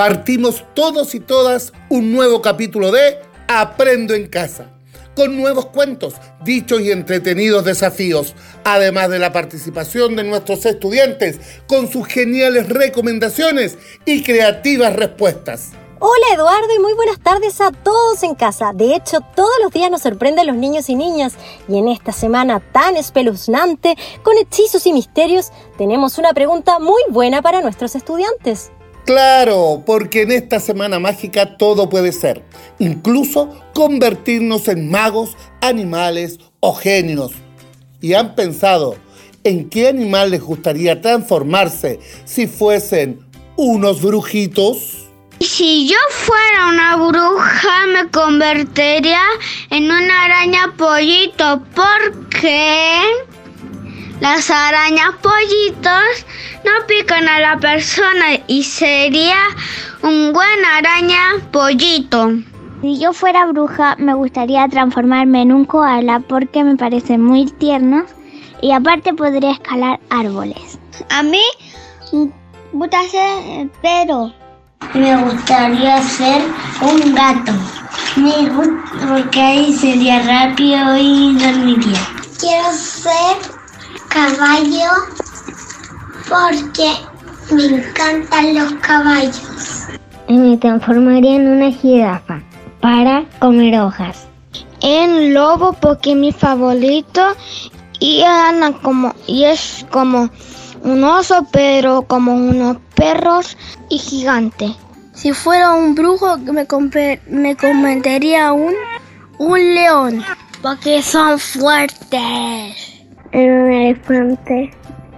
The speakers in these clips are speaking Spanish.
Partimos todos y todas un nuevo capítulo de Aprendo en casa, con nuevos cuentos, dichos y entretenidos desafíos, además de la participación de nuestros estudiantes con sus geniales recomendaciones y creativas respuestas. Hola Eduardo y muy buenas tardes a todos en casa. De hecho, todos los días nos sorprenden los niños y niñas y en esta semana tan espeluznante, con hechizos y misterios, tenemos una pregunta muy buena para nuestros estudiantes. Claro, porque en esta semana mágica todo puede ser, incluso convertirnos en magos, animales o genios. ¿Y han pensado en qué animal les gustaría transformarse si fuesen unos brujitos? Si yo fuera una bruja me convertiría en una araña pollito porque las arañas pollitos no pican a la persona y sería un buen araña pollito. Si yo fuera bruja me gustaría transformarme en un koala porque me parece muy tierno y aparte podría escalar árboles. A mí me gusta ser pero me gustaría ser un gato. Me gusta porque ahí sería rápido y dormiría. Quiero ser caballo porque me encantan los caballos. Me transformaría en una jirafa para comer hojas. En lobo porque es mi favorito y como y es como un oso, pero como unos perros y gigante. Si fuera un brujo, me, me convertiría un, un león, porque son fuertes. En un elefante,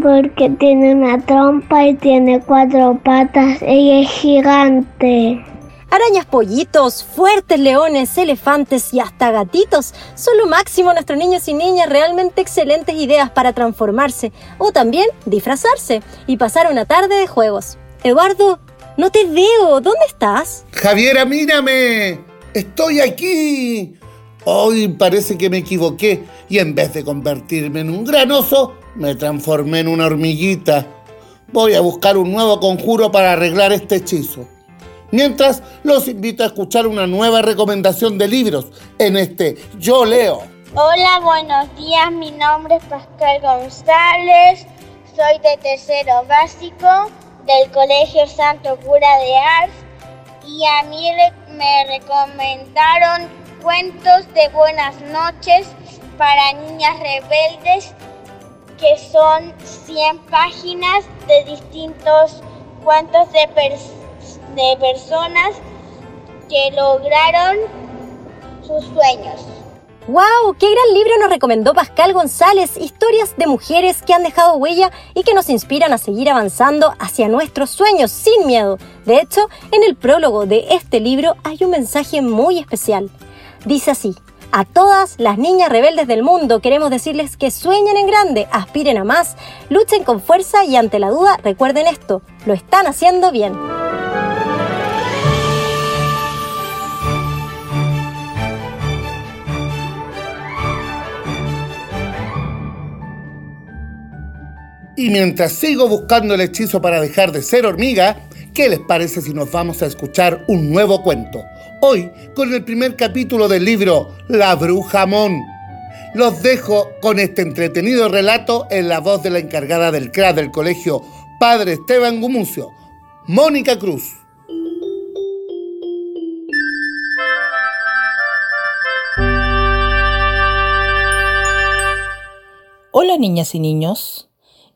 porque tiene una trompa y tiene cuatro patas y es gigante. Arañas pollitos, fuertes leones, elefantes y hasta gatitos son lo máximo nuestros niños y niñas, realmente excelentes ideas para transformarse o también disfrazarse y pasar una tarde de juegos. Eduardo, no te veo, ¿dónde estás? Javiera, mírame, estoy aquí. Hoy parece que me equivoqué y en vez de convertirme en un granoso, me transformé en una hormiguita. Voy a buscar un nuevo conjuro para arreglar este hechizo. Mientras, los invito a escuchar una nueva recomendación de libros en este Yo Leo. Hola, buenos días. Mi nombre es Pascal González. Soy de tercero básico del Colegio Santo Cura de Ars y a mí me recomendaron cuentos de buenas noches para niñas rebeldes que son 100 páginas de distintos cuentos de de personas que lograron sus sueños. ¡Wow! ¡Qué gran libro nos recomendó Pascal González! Historias de mujeres que han dejado huella y que nos inspiran a seguir avanzando hacia nuestros sueños sin miedo. De hecho, en el prólogo de este libro hay un mensaje muy especial. Dice así, a todas las niñas rebeldes del mundo queremos decirles que sueñen en grande, aspiren a más, luchen con fuerza y ante la duda recuerden esto, lo están haciendo bien. Y mientras sigo buscando el hechizo para dejar de ser hormiga, ¿qué les parece si nos vamos a escuchar un nuevo cuento? Hoy con el primer capítulo del libro La Bruja Mon. Los dejo con este entretenido relato en la voz de la encargada del CRA del colegio Padre Esteban Gumucio, Mónica Cruz. Hola niñas y niños.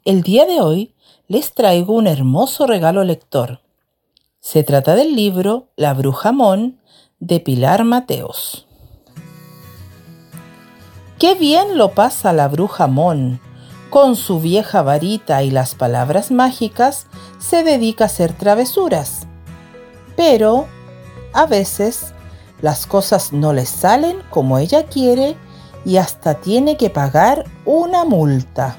El día de hoy les traigo un hermoso regalo lector. Se trata del libro La Bruja Mon de Pilar Mateos. Qué bien lo pasa la bruja Mon. Con su vieja varita y las palabras mágicas se dedica a hacer travesuras. Pero, a veces, las cosas no le salen como ella quiere y hasta tiene que pagar una multa.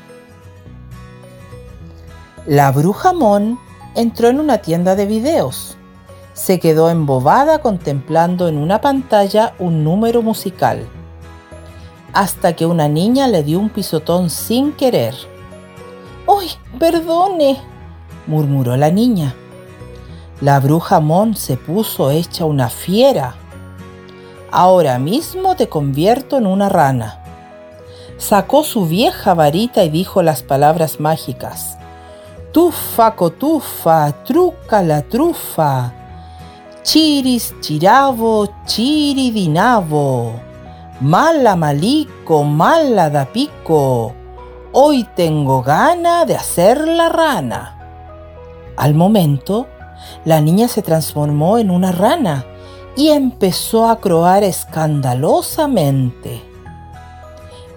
La bruja Mon entró en una tienda de videos. Se quedó embobada contemplando en una pantalla un número musical, hasta que una niña le dio un pisotón sin querer. ¡Uy, perdone! murmuró la niña. La bruja Mon se puso hecha una fiera. Ahora mismo te convierto en una rana. Sacó su vieja varita y dijo las palabras mágicas. Tufa, cotufa, truca la trufa. Chiris, chiravo, chiridinavo. Mala malico, mala da pico. Hoy tengo gana de hacer la rana. Al momento, la niña se transformó en una rana y empezó a croar escandalosamente.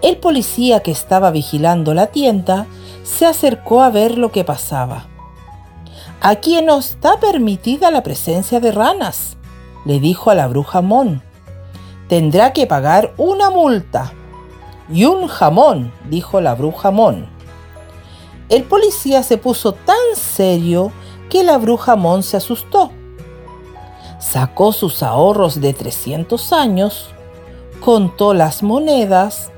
El policía que estaba vigilando la tienda se acercó a ver lo que pasaba. Aquí no está permitida la presencia de ranas, le dijo a la bruja Mon. Tendrá que pagar una multa. Y un jamón, dijo la bruja Mon. El policía se puso tan serio que la bruja Mon se asustó. Sacó sus ahorros de 300 años, contó las monedas,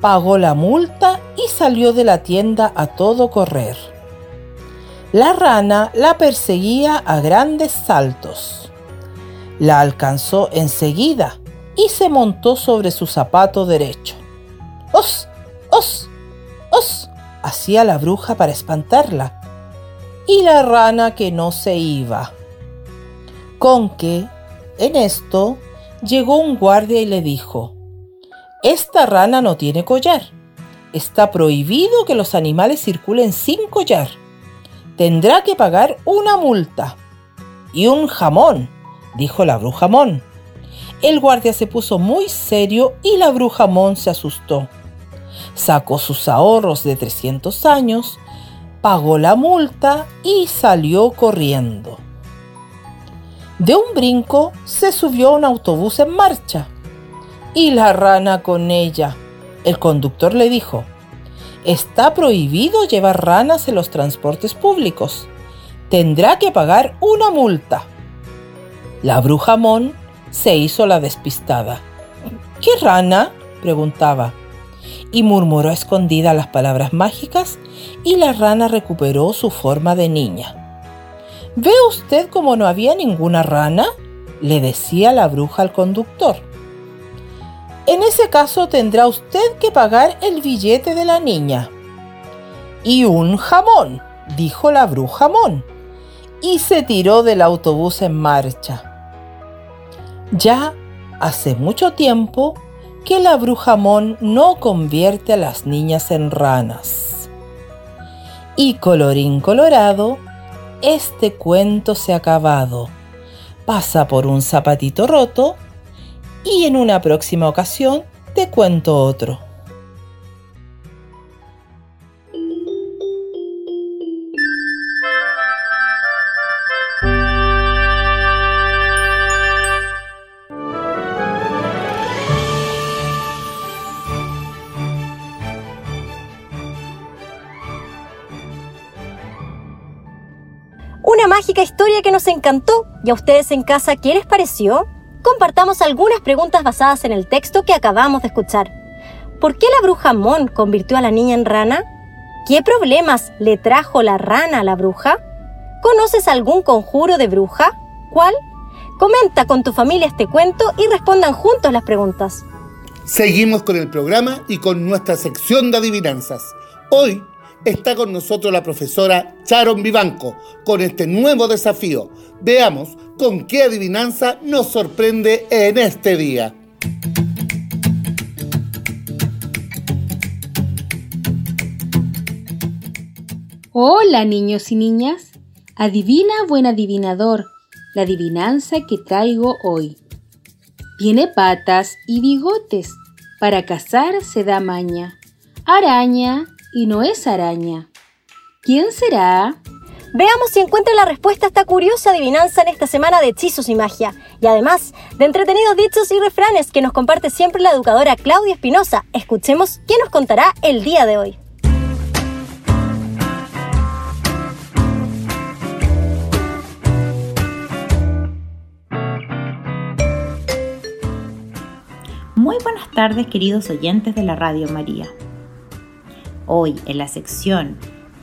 pagó la multa y salió de la tienda a todo correr. La rana la perseguía a grandes saltos. La alcanzó enseguida y se montó sobre su zapato derecho. ¡Os! ¡Os! ¡Os! hacía la bruja para espantarla. Y la rana que no se iba. Con que, en esto, llegó un guardia y le dijo, Esta rana no tiene collar. Está prohibido que los animales circulen sin collar. Tendrá que pagar una multa. Y un jamón, dijo la bruja Mon. El guardia se puso muy serio y la bruja Mon se asustó sacó sus ahorros de 300 años, pagó la multa y salió corriendo. De un brinco se subió a un autobús en marcha y la rana con ella. El conductor le dijo, está prohibido llevar ranas en los transportes públicos. Tendrá que pagar una multa. La bruja Mon se hizo la despistada. ¿Qué rana? preguntaba y murmuró escondida las palabras mágicas y la rana recuperó su forma de niña. ¿Ve usted cómo no había ninguna rana? le decía la bruja al conductor. En ese caso tendrá usted que pagar el billete de la niña. Y un jamón, dijo la bruja Mon, y se tiró del autobús en marcha. Ya hace mucho tiempo que la bruja Mon no convierte a las niñas en ranas. Y colorín colorado, este cuento se ha acabado. Pasa por un zapatito roto y en una próxima ocasión te cuento otro. mágica historia que nos encantó. ¿Y a ustedes en casa qué les pareció? Compartamos algunas preguntas basadas en el texto que acabamos de escuchar. ¿Por qué la bruja Mon convirtió a la niña en rana? ¿Qué problemas le trajo la rana a la bruja? ¿Conoces algún conjuro de bruja? ¿Cuál? Comenta con tu familia este cuento y respondan juntos las preguntas. Seguimos con el programa y con nuestra sección de adivinanzas. Hoy está con nosotros la profesora Sharon Vivanco con este nuevo desafío. Veamos con qué adivinanza nos sorprende en este día. Hola niños y niñas. Adivina buen adivinador, la adivinanza que traigo hoy. Tiene patas y bigotes, para cazar se da maña. Araña, y no es araña. ¿Quién será? Veamos si encuentra la respuesta a esta curiosa adivinanza en esta semana de hechizos y magia. Y además de entretenidos dichos y refranes que nos comparte siempre la educadora Claudia Espinosa. Escuchemos qué nos contará el día de hoy. Muy buenas tardes queridos oyentes de la Radio María. Hoy, en la sección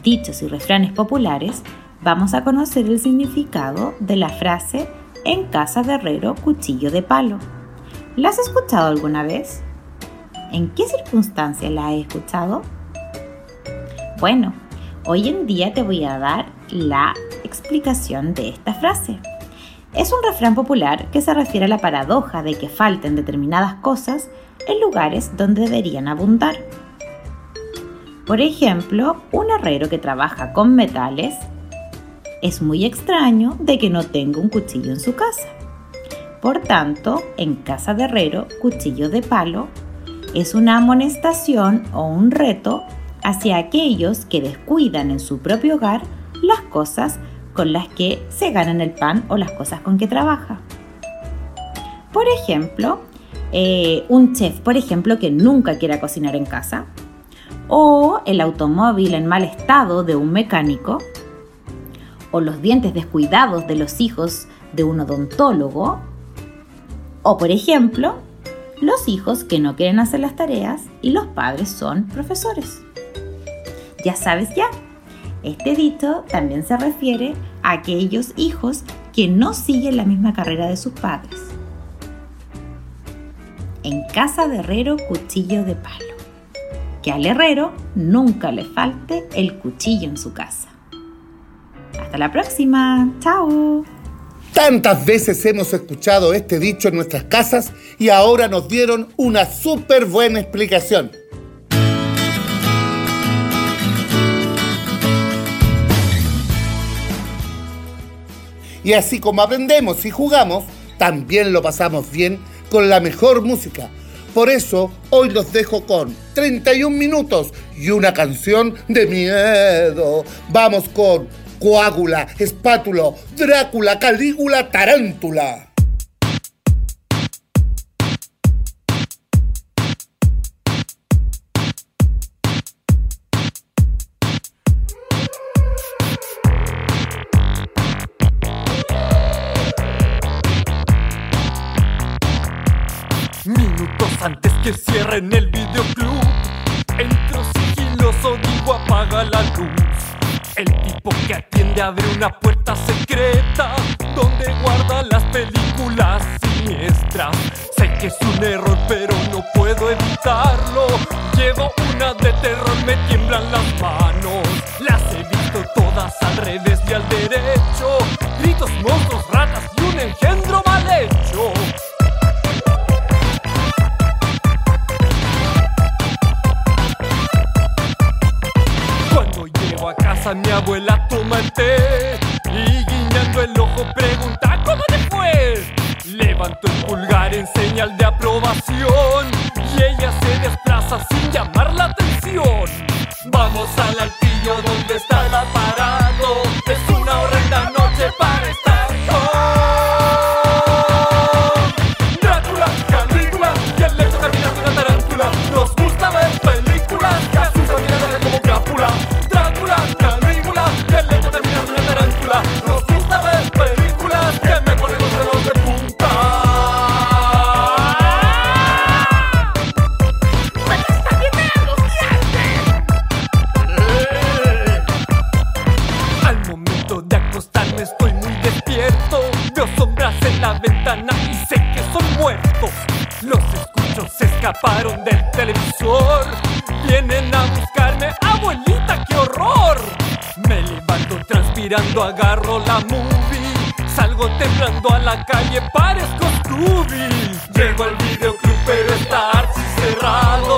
Dichos y Refranes Populares, vamos a conocer el significado de la frase en casa de herrero cuchillo de palo. ¿La has escuchado alguna vez? ¿En qué circunstancias la has escuchado? Bueno, hoy en día te voy a dar la explicación de esta frase. Es un refrán popular que se refiere a la paradoja de que falten determinadas cosas en lugares donde deberían abundar. Por ejemplo, un herrero que trabaja con metales es muy extraño de que no tenga un cuchillo en su casa. Por tanto, en casa de herrero, cuchillo de palo es una amonestación o un reto hacia aquellos que descuidan en su propio hogar las cosas con las que se ganan el pan o las cosas con que trabaja. Por ejemplo, eh, un chef, por ejemplo, que nunca quiera cocinar en casa, o el automóvil en mal estado de un mecánico, o los dientes descuidados de los hijos de un odontólogo, o por ejemplo, los hijos que no quieren hacer las tareas y los padres son profesores. Ya sabes ya, este dicho también se refiere a aquellos hijos que no siguen la misma carrera de sus padres. En casa de herrero, cuchillo de palo. Que al herrero nunca le falte el cuchillo en su casa. Hasta la próxima. Chao. Tantas veces hemos escuchado este dicho en nuestras casas y ahora nos dieron una súper buena explicación. Y así como aprendemos y jugamos, también lo pasamos bien con la mejor música. Por eso hoy los dejo con 31 minutos y una canción de miedo. Vamos con Coágula, Espátulo, Drácula, Calígula, Tarántula. Que cierren el videoclub. Entro sigiloso, digo apaga la luz. El tipo que atiende abre una puerta secreta donde guarda las películas siniestras. Sé que es un error, pero no puedo evitarlo. Llevo una de terror, me tiemblan las manos. Las he visto todas al revés y al derecho. Gritos, monstruos, ratas y un engendro y guiñando el ojo pregunta ¿Cómo te fue? Levanto el pulgar en señal de aprobación y ella se desplaza sin llamar la atención. Vamos al altillo escaparon del televisor. Vienen a buscarme, abuelita, qué horror. Me levanto transpirando, agarro la movie. Salgo temblando a la calle, parezco Scooby. Llego al videoclub, pero está archi cerrado.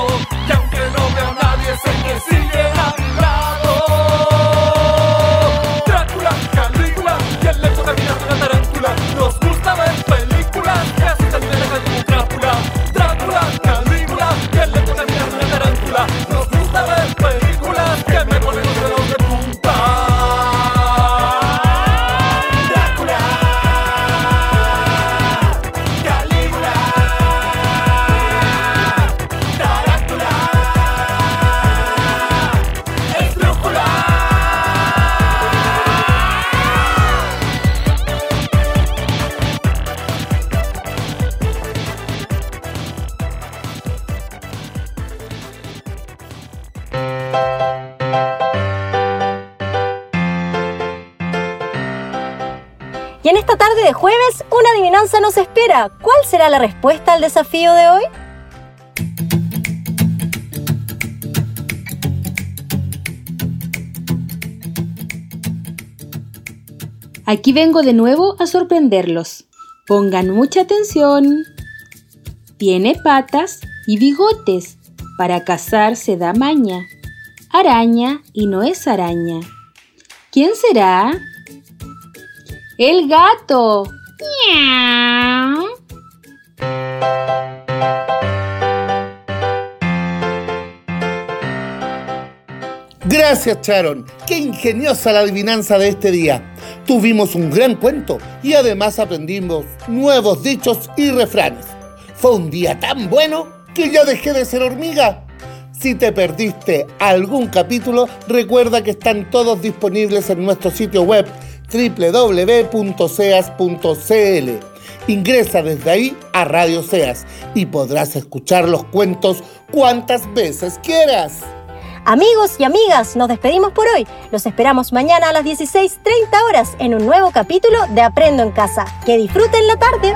Esta tarde de jueves, una adivinanza nos espera. ¿Cuál será la respuesta al desafío de hoy? Aquí vengo de nuevo a sorprenderlos. Pongan mucha atención. Tiene patas y bigotes. Para cazar se da maña. Araña y no es araña. ¿Quién será? El gato. Gracias, Sharon. Qué ingeniosa la adivinanza de este día. Tuvimos un gran cuento y además aprendimos nuevos dichos y refranes. Fue un día tan bueno que ya dejé de ser hormiga. Si te perdiste algún capítulo, recuerda que están todos disponibles en nuestro sitio web www.seas.cl. Ingresa desde ahí a Radio Seas y podrás escuchar los cuentos cuantas veces quieras. Amigos y amigas, nos despedimos por hoy. Los esperamos mañana a las 16.30 horas en un nuevo capítulo de Aprendo en Casa. Que disfruten la tarde.